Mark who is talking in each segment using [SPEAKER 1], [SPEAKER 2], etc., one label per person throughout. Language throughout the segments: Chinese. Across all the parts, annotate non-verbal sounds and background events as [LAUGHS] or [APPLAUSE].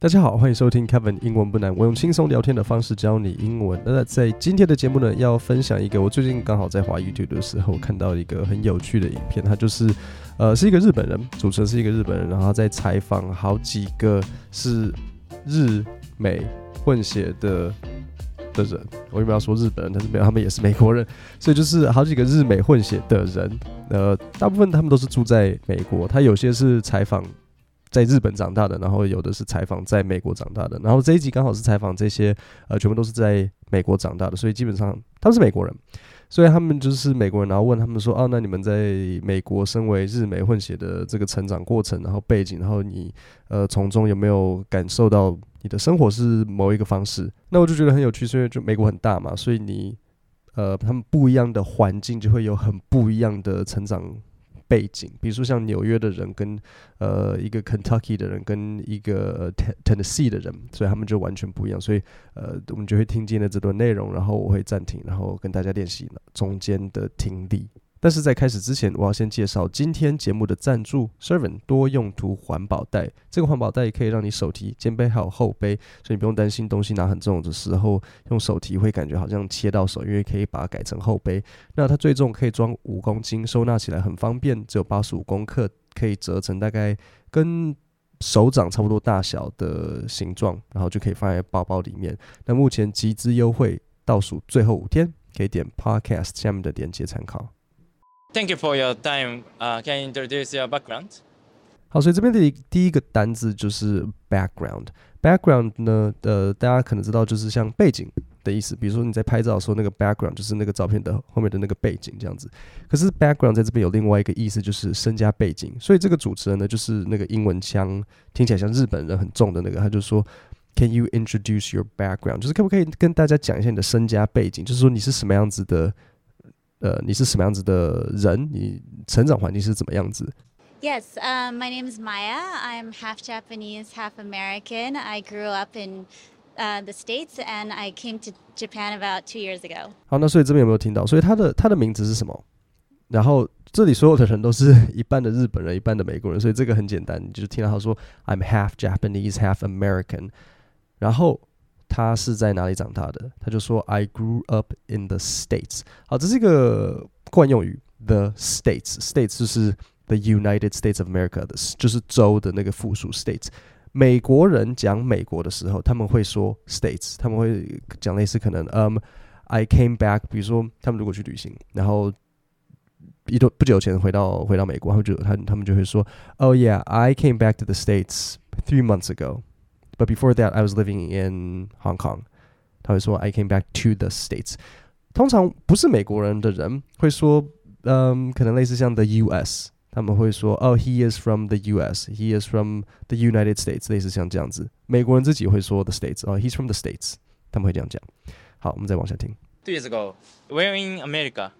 [SPEAKER 1] 大家好，欢迎收听 Kevin 英文不难，我用轻松聊天的方式教你英文。那在今天的节目呢，要分享一个我最近刚好在滑 YouTube 的时候看到一个很有趣的影片，它就是呃是一个日本人，主持人是一个日本人，然后在采访好几个是日美混血的的人。我原本要说日本人，但是，他们也是美国人，所以就是好几个日美混血的人。呃，大部分他们都是住在美国，他有些是采访。在日本长大的，然后有的是采访在美国长大的，然后这一集刚好是采访这些，呃，全部都是在美国长大的，所以基本上他们是美国人，所以他们就是美国人，然后问他们说，哦，那你们在美国身为日美混血的这个成长过程，然后背景，然后你呃从中有没有感受到你的生活是某一个方式？那我就觉得很有趣，因为就美国很大嘛，所以你呃他们不一样的环境就会有很不一样的成长。背景，比如说像纽约的人跟呃一个 Kentucky 的人跟一个 Tennessee 的人，所以他们就完全不一样。所以呃，我们就会听见了这段内容，然后我会暂停，然后跟大家练习中间的听力。但是在开始之前，我要先介绍今天节目的赞助 Servant 多用途环保袋。这个环保袋可以让你手提、肩背还有后背，所以你不用担心东西拿很重的时候用手提会感觉好像切到手，因为可以把它改成后背。那它最重可以装五公斤，收纳起来很方便，只有八十五公克，可以折成大概跟手掌差不多大小的形状，然后就可以放在包包里面。那目前集资优惠倒数最后五天，可以点 Podcast 下面的链接参考。
[SPEAKER 2] Thank you for your time. Uh, can you introduce your background?
[SPEAKER 1] 好，所以这边的第一个单字就是 background。background 呢，呃，大家可能知道就是像背景的意思。比如说你在拍照的时候，那个 background 就是那个照片的后面的那个背景这样子。可是 background 在这边有另外一个意思，就是身家背景。所以这个主持人呢，就是那个英文腔听起来像日本人很重的那个，他就说，Can you introduce your background？就是可不可以跟大家讲一下你的身家背景？就是说你是什么样子的？呃，你是什么样子的人？你成长环境是怎么样子？
[SPEAKER 3] Yes, um, my name is Maya. I'm half Japanese, half American. I grew up in uh, the States, and I came to Japan about two years ago.
[SPEAKER 1] 好，那所以这边有没有听到？所以他的他的名字是什么？然后这里所有的人都是一半的日本人，一半的美国人，所以这个很简单，你就是听到他说 I'm half Japanese, half American，然后。 他是在哪里长大的？他就说 I grew up in the States。好，这是一个惯用语，the States。States 就是 the United States of America 的，就是州的那个复数 States。美国人讲美国的时候，他们会说 States，他们会讲类似可能，嗯、um,，I came back。比如说，他们如果去旅行，然后一段不久前回到回到美国，他们就他他们就会说，Oh yeah，I came back to the States three months ago。But before that, I was living in Hong Kong。他会说，I came back to the States。通常不是美国人的人会说，嗯，可能类似像 the U.S.，他们会说，哦，he is from the U.S.，he is from the United States，类似像这样子。美国人自己会说 the States，哦，he's from the States，他们会这样讲。好，我们再往下听。
[SPEAKER 2] Two years ago, where in America?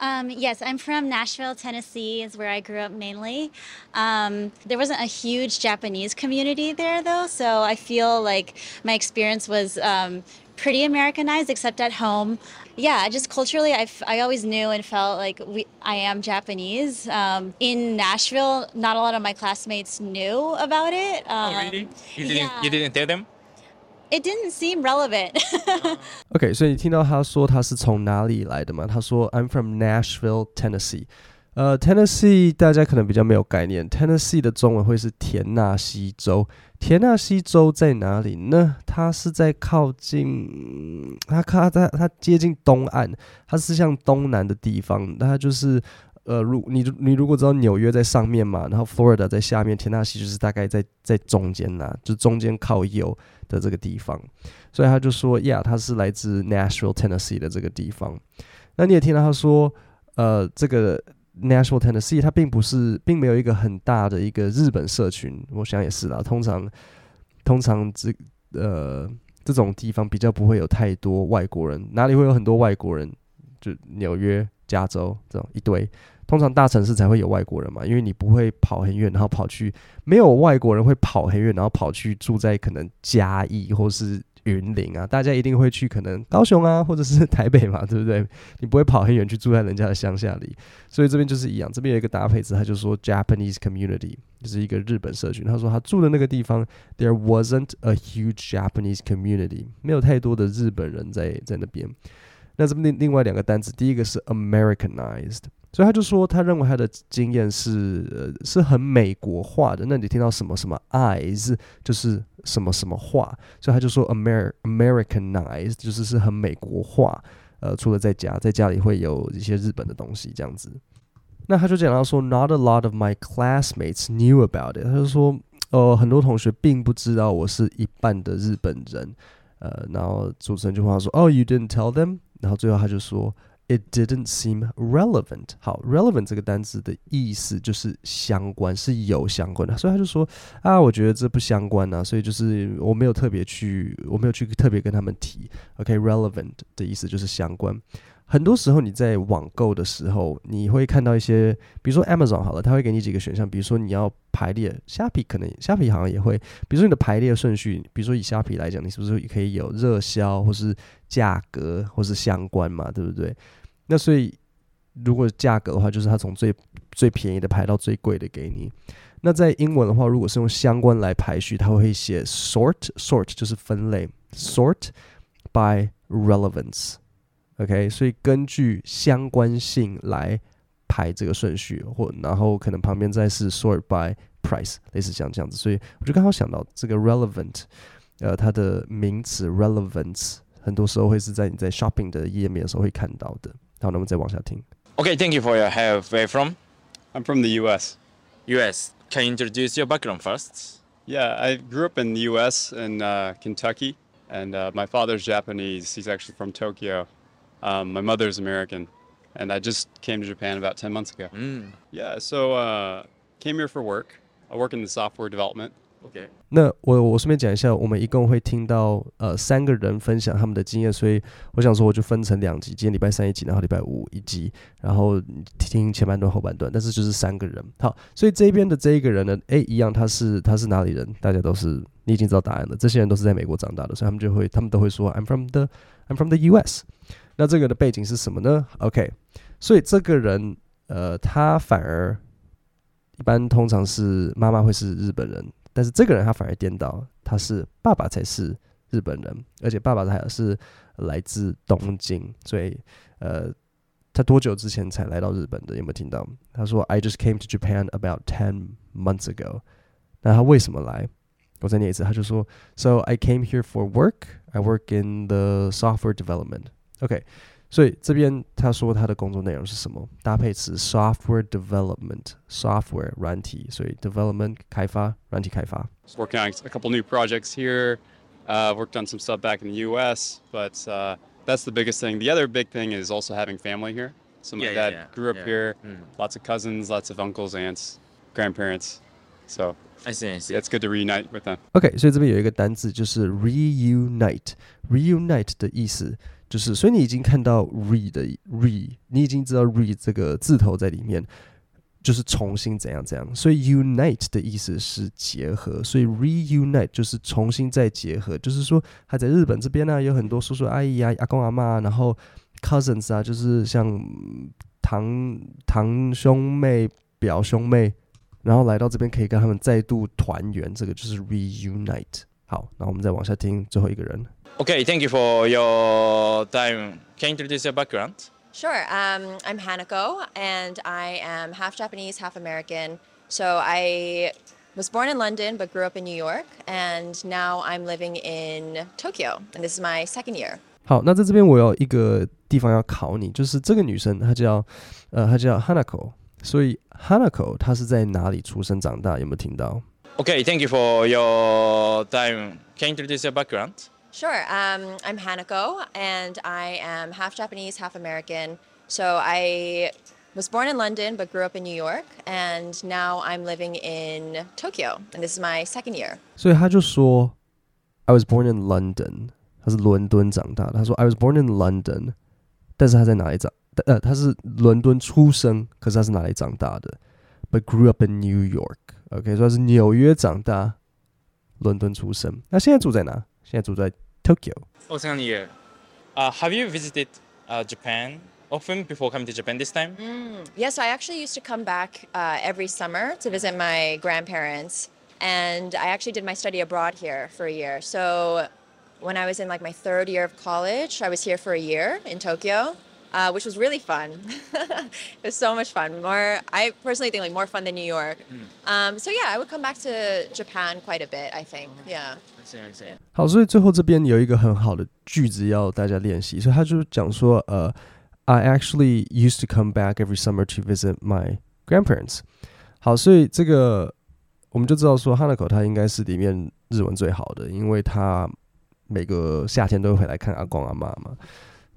[SPEAKER 3] Um, yes, I'm from Nashville, Tennessee, is where I grew up mainly. Um, there wasn't a huge Japanese community there, though, so I feel like my experience was um, pretty Americanized, except at home. Yeah, just culturally, I, I always knew and felt like we, I am Japanese. Um, in Nashville, not a lot of my classmates knew about it.
[SPEAKER 2] oh, really? Um, you didn't, yeah. you didn't tell them?
[SPEAKER 3] It didn't seem relevant. [LAUGHS]
[SPEAKER 1] OK，所以你听到他说他是从哪里来的吗？他说 I'm from Nashville, Tennessee。呃，Tennessee 大家可能比较没有概念，Tennessee 的中文会是田纳西州。田纳西州在哪里呢？它是在靠近，它靠它它接近东岸，它是像东南的地方。那它就是呃，如你你如果知道纽约在上面嘛，然后 Florida 在下面，田纳西就是大概在在中间呐，就中间靠右。的这个地方，所以他就说呀，他是来自 Nashville, Tennessee 的这个地方。那你也听到他说，呃，这个 Nashville, Tennessee，它并不是，并没有一个很大的一个日本社群。我想也是啦，通常，通常这呃这种地方比较不会有太多外国人。哪里会有很多外国人？就纽约、加州这种一堆。通常大城市才会有外国人嘛，因为你不会跑很远，然后跑去没有外国人会跑很远，然后跑去住在可能嘉义或是云林啊，大家一定会去可能高雄啊，或者是台北嘛，对不对？你不会跑很远去住在人家的乡下里，所以这边就是一样。这边有一个搭配词，他就说 Japanese community 就是一个日本社群。他说他住的那个地方，there wasn't a huge Japanese community，没有太多的日本人在在那边。那这边另另外两个单词，第一个是 Americanized。所以他就说，他认为他的经验是呃是很美国化的。那你听到什么什么 eyes 就是什么什么化，所以他就说 Amer Americanized 就是是很美国化。呃，除了在家，在家里会有一些日本的东西这样子。那他就讲到说，Not a lot of my classmates knew about it。他就说，呃，很多同学并不知道我是一半的日本人。呃，然后主持人就话说，Oh, you didn't tell them？然后最后他就说。It didn't seem relevant。好，relevant 这个单词的意思就是相关，是有相关的。所以他就说啊，我觉得这不相关啊，所以就是我没有特别去，我没有去特别跟他们提。OK，relevant、的意思就是相关。很多时候你在网购的时候，你会看到一些，比如说 Amazon 好了，他会给你几个选项，比如说你要排列，虾皮可能虾皮好像也会，比如说你的排列顺序，比如说以虾皮来讲，你是不是也可以有热销或是价格或是相关嘛，对不对？那所以如果价格的话，就是它从最最便宜的排到最贵的给你。那在英文的话，如果是用相关来排序，它会写 sort，sort 就是分类，sort by relevance。OK，所以根据相关性来排这个顺序，或然后可能旁边再是 sort by price，类似像这样子。所以我就刚好想到这个 relevant，呃，它的名词 relevance，很多时候会是在你在 shopping 的页面的时候会看到的。好，那我们再往下听。
[SPEAKER 2] Okay, thank you for your help. Where from?
[SPEAKER 4] I'm from the U.S.
[SPEAKER 2] U.S. Can you introduce your background first?
[SPEAKER 4] Yeah, I grew up in the U.S. in uh, Kentucky, and uh, my father's Japanese. He's actually from Tokyo. Um, my mother's American, and I just came to Japan about 10 months ago.
[SPEAKER 2] Mm.
[SPEAKER 4] Yeah, so uh, came here for work. I work in the software development.
[SPEAKER 2] OK，
[SPEAKER 1] 那我我顺便讲一下，我们一共会听到呃三个人分享他们的经验，所以我想说我就分成两集，今天礼拜三一集，然后礼拜五一集，然后听前半段后半段，但是就是三个人。好，所以这边的这一个人呢，[LAUGHS] 诶，一样他是他是哪里人？大家都是你已经知道答案了，这些人都是在美国长大的，所以他们就会他们都会说 I'm from the I'm from the U.S. 那这个的背景是什么呢？OK，所以这个人呃他反而一般通常是妈妈会是日本人。但是这个人他反而颠倒，他是爸爸才是日本人，而且爸爸还是来自东京，所以呃，他多久之前才来到日本的？有没有听到？他说：“I just came to Japan about ten months ago。”那他为什么来？我再念一次，他就说：“So I came here for work. I work in the software development.” OK。 所以这边他说他的工作内容是什么？搭配词 software development，software 软体，所以 development 开发，软体开发。
[SPEAKER 4] Working on a couple new projects here. Uh, worked on some stuff back in the U.S., but uh, that's the biggest thing. The other big thing is also having family here. So my
[SPEAKER 2] yeah,
[SPEAKER 4] dad
[SPEAKER 2] yeah,
[SPEAKER 4] grew up
[SPEAKER 2] yeah.
[SPEAKER 4] here.
[SPEAKER 2] Mm.
[SPEAKER 4] Lots of cousins, lots of uncles, aunts, grandparents. So
[SPEAKER 2] I see, I see.
[SPEAKER 4] It's good to reunite with them.
[SPEAKER 1] OK，所以这边有一个单字就是 reunite。reunite 的意思。就是，所以你已经看到 re 的 re，你已经知道 re 这个字头在里面，就是重新怎样怎样。所以 unite 的意思是结合，所以 reunite 就是重新再结合。就是说，还在日本这边呢、啊，有很多叔叔阿姨啊、阿公阿妈，然后 cousins 啊，就是像堂堂兄妹、表兄妹，然后来到这边可以跟他们再度团圆，这个就是 reunite。好，那我们再往下听最后一个人。
[SPEAKER 2] Okay, thank you for your time. Can you introduce your background?
[SPEAKER 5] Sure. Um, I'm Hanako, and I am half Japanese, half American. So I was born in London, but grew up in New York, and now I'm living in Tokyo, and this is my second year.
[SPEAKER 1] 好，那在这边我有一个地方要考你，就是这个女生她叫呃她叫 Hanako， 所以 Hanako 她是在哪里出生长大？有没有听到？
[SPEAKER 2] Okay, thank you for your time. Can you introduce your background?
[SPEAKER 5] Sure. Um, I'm Hanako, and I am half Japanese, half American. So I was born in London, but grew up in New York, and now I'm living in Tokyo, and this is my second year.
[SPEAKER 1] 所以他就说，I was born in London，他是伦敦长大的。他说，I was born in London，但是他在哪里长？ 呃，他是伦敦出生，可是他是哪里长大的？But grew up in New York。OK，所以他是纽约长大，伦敦出生。那现在住在哪？现在住在
[SPEAKER 2] Tokyo。Oh, second year. Uh, have you visited uh, Japan often before coming to Japan this time?
[SPEAKER 5] Yes, I actually used to come back uh, every summer to visit my grandparents, and I actually did my study abroad here for a year. So when I was in like my third year of college, I was here for a year in Tokyo, uh, which was really fun. [LAUGHS] it was so much fun. More, I personally think like more fun than New York. Um, so yeah, I would come back to Japan quite a bit. I think, yeah.
[SPEAKER 2] I see, I see.
[SPEAKER 1] 好，所以最后这边有一个很好的句子要大家练习，所以他就讲说，呃，I actually used to come back every summer to visit my grandparents。好，所以这个我们就知道说，Hanako 他应该是里面日文最好的，因为他每个夏天都会回来看阿公阿妈嘛。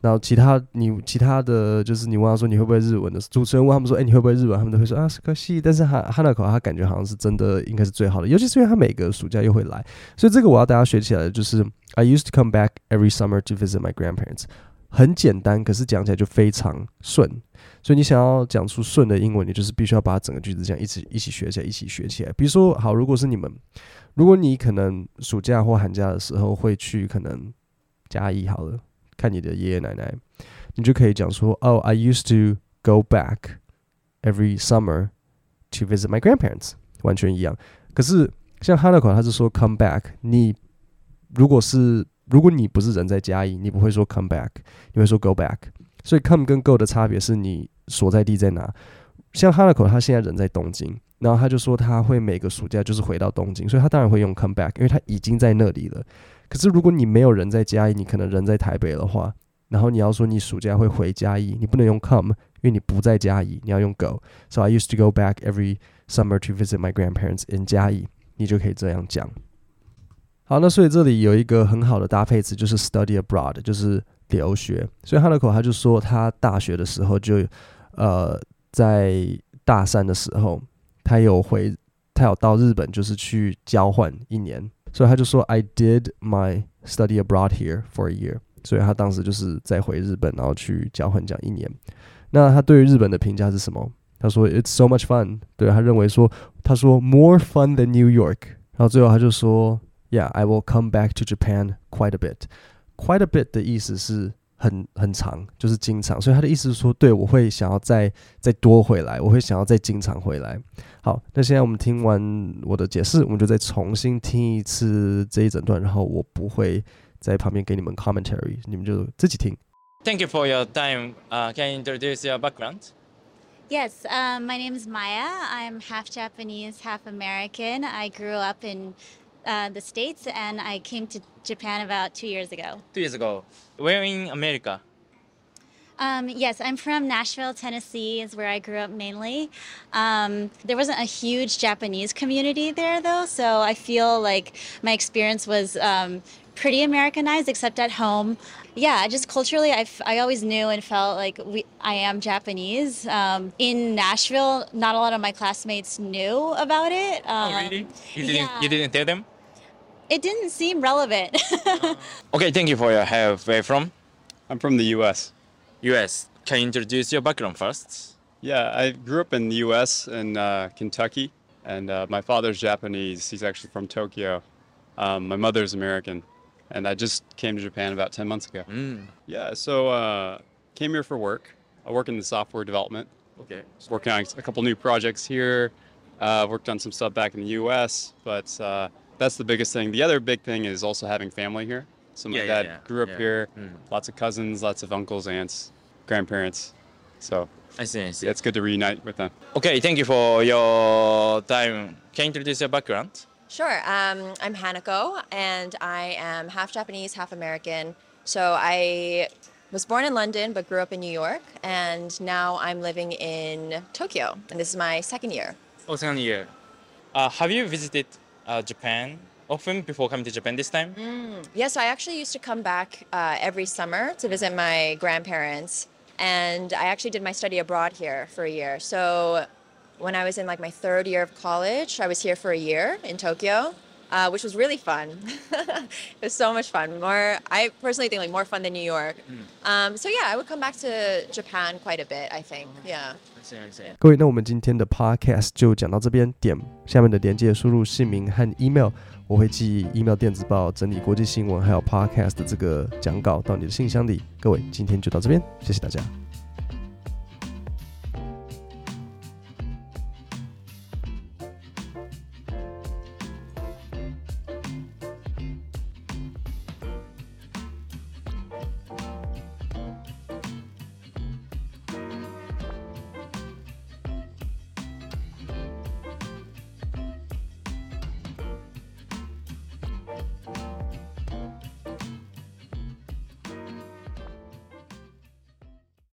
[SPEAKER 1] 然后其他你其他的就是你问他说你会不会日文的主持人问他们说，哎，你会不会日文？他们都会说啊，是可惜。但是哈 Hanako 他感觉好像是真的应该是最好的，尤其是因为他每个暑假又会来，所以这个我要大家学起来的就是 I used to come back every summer to visit my grandparents。很简单，可是讲起来就非常顺。所以你想要讲出顺的英文，你就是必须要把整个句子这样一起一起学起来，一起学起来。比如说，好，如果是你们，如果你可能暑假或寒假的时候会去可能嘉义好了。看你的爷爷奶奶，你就可以讲说，Oh, I used to go back every summer to visit my grandparents，完全一样。可是像 Hanako 他是说 come back，你如果是如果你不是人在嘉义，你不会说 come back，你会说 go back。所以 come 跟 go 的差别是你所在地在哪。像 Hanako 他现在人在东京，然后他就说他会每个暑假就是回到东京，所以他当然会用 come back，因为他已经在那里了。可是如果你没有人在嘉义，你可能人在台北的话，然后你要说你暑假会回嘉义，你不能用 come，因为你不在嘉义，你要用 go。So I used to go back every summer to visit my grandparents in 嘉义，你就可以这样讲。好，那所以这里有一个很好的搭配词，就是 study abroad，就是留学。所以 Hanako 他就说他大学的时候就，呃，在大三的时候，他有回，他有到日本，就是去交换一年。所以他就说，I did my study abroad here for a year。所以他当时就是在回日本，然后去交换这样一年。那他对于日本的评价是什么？他说，It's so much fun。对，他认为说，他说 more fun than New York。然后最后他就说，Yeah，I will come back to Japan quite a bit。quite a bit 的意思是。 很很长，就是经常，所以他的意思是说，对，我会想要再再多回来，我会想要再经常回来。好，那现在我们听完我的解释，我们就再重新听一次这一整段，然后我不会在旁边给你们 commentary，你们就自己听。
[SPEAKER 2] Thank you for your time. Uh, can you introduce your background?
[SPEAKER 3] Yes, um, my name is Maya. I'm half Japanese, half American. I grew up in uh, the States and I came to Japan about two years ago.
[SPEAKER 2] Two years ago. Where in America?
[SPEAKER 3] Um, yes, I'm from Nashville, Tennessee, is where I grew up mainly. Um, there wasn't a huge Japanese community there, though, so I feel like my experience was um, pretty Americanized, except at home. Yeah, just culturally, I, I always knew and felt like we, I am Japanese. Um, in Nashville, not a lot of my classmates knew about it.
[SPEAKER 2] oh,
[SPEAKER 3] Um,
[SPEAKER 2] really? You didn't,
[SPEAKER 3] yeah.
[SPEAKER 2] you didn't tell them?
[SPEAKER 3] It didn't seem relevant. [LAUGHS] [LAUGHS]
[SPEAKER 2] Okay, thank you for your help. Where from?
[SPEAKER 4] I'm from the U.S.
[SPEAKER 2] US. Can you introduce your background first?
[SPEAKER 4] Yeah, I grew up in the U.S. in uh, Kentucky, and uh, my father's Japanese. He's actually from Tokyo. Um, my mother's American, and I just came to Japan about 10 months ago.
[SPEAKER 2] Mm.
[SPEAKER 4] Yeah, so uh, came here for work. I work in the software development.
[SPEAKER 2] Okay.
[SPEAKER 4] working on a couple new projects here. Uh, worked on some stuff back in the U.S., but uh, that's the biggest thing. The other big thing is also having family here. So my
[SPEAKER 2] Yeah, yeah,
[SPEAKER 4] dad
[SPEAKER 2] yeah,
[SPEAKER 4] grew up
[SPEAKER 2] yeah.
[SPEAKER 4] here.
[SPEAKER 2] Mm.
[SPEAKER 4] Lots of cousins, lots of uncles, aunts, grandparents. So
[SPEAKER 2] I see, I see.
[SPEAKER 4] yeah, it's good to reunite with them.
[SPEAKER 2] Okay, thank you for your time. Can you introduce your background?
[SPEAKER 5] Sure. Um, I'm Hanako, and I am half Japanese, half American. So I was born in London, but grew up in New York, and now I'm living in Tokyo, and this is my second year.
[SPEAKER 2] Oh, second year. Uh, have you visited uh, Japan often before coming to Japan this time?
[SPEAKER 5] Yes, I actually used to come back uh, every summer to visit my grandparents, and I actually did my study abroad here for a year. So when I was in like my third year of college, I was here for a year in Tokyo, uh, which was really fun. [LAUGHS] it was so much fun. More, I personally think like more fun than New York. Um, so yeah, I would come back to Japan quite a bit. I think, yeah.
[SPEAKER 1] 各位，那我们今天的 podcast 就讲到这边，点下面的连接，输入姓名和 email，我会寄 email 电子报，整理国际新闻还有 podcast 的这个讲稿到你的信箱里。各位，今天就到这边，谢谢大家。